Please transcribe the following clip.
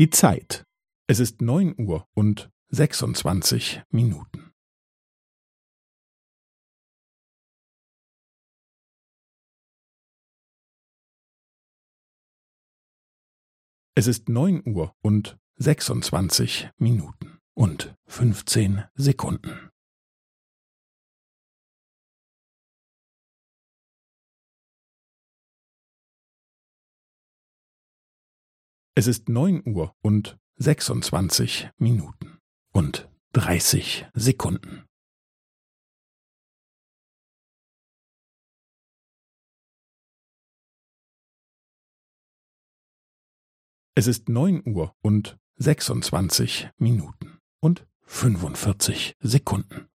Die Zeit. Es ist neun Uhr und sechsundzwanzig Minuten. Es ist neun Uhr und sechsundzwanzig Minuten und fünfzehn Sekunden. Es ist neun Uhr und sechsundzwanzig Minuten und dreißig Sekunden. Es ist neun Uhr und sechsundzwanzig Minuten und fünfundvierzig Sekunden.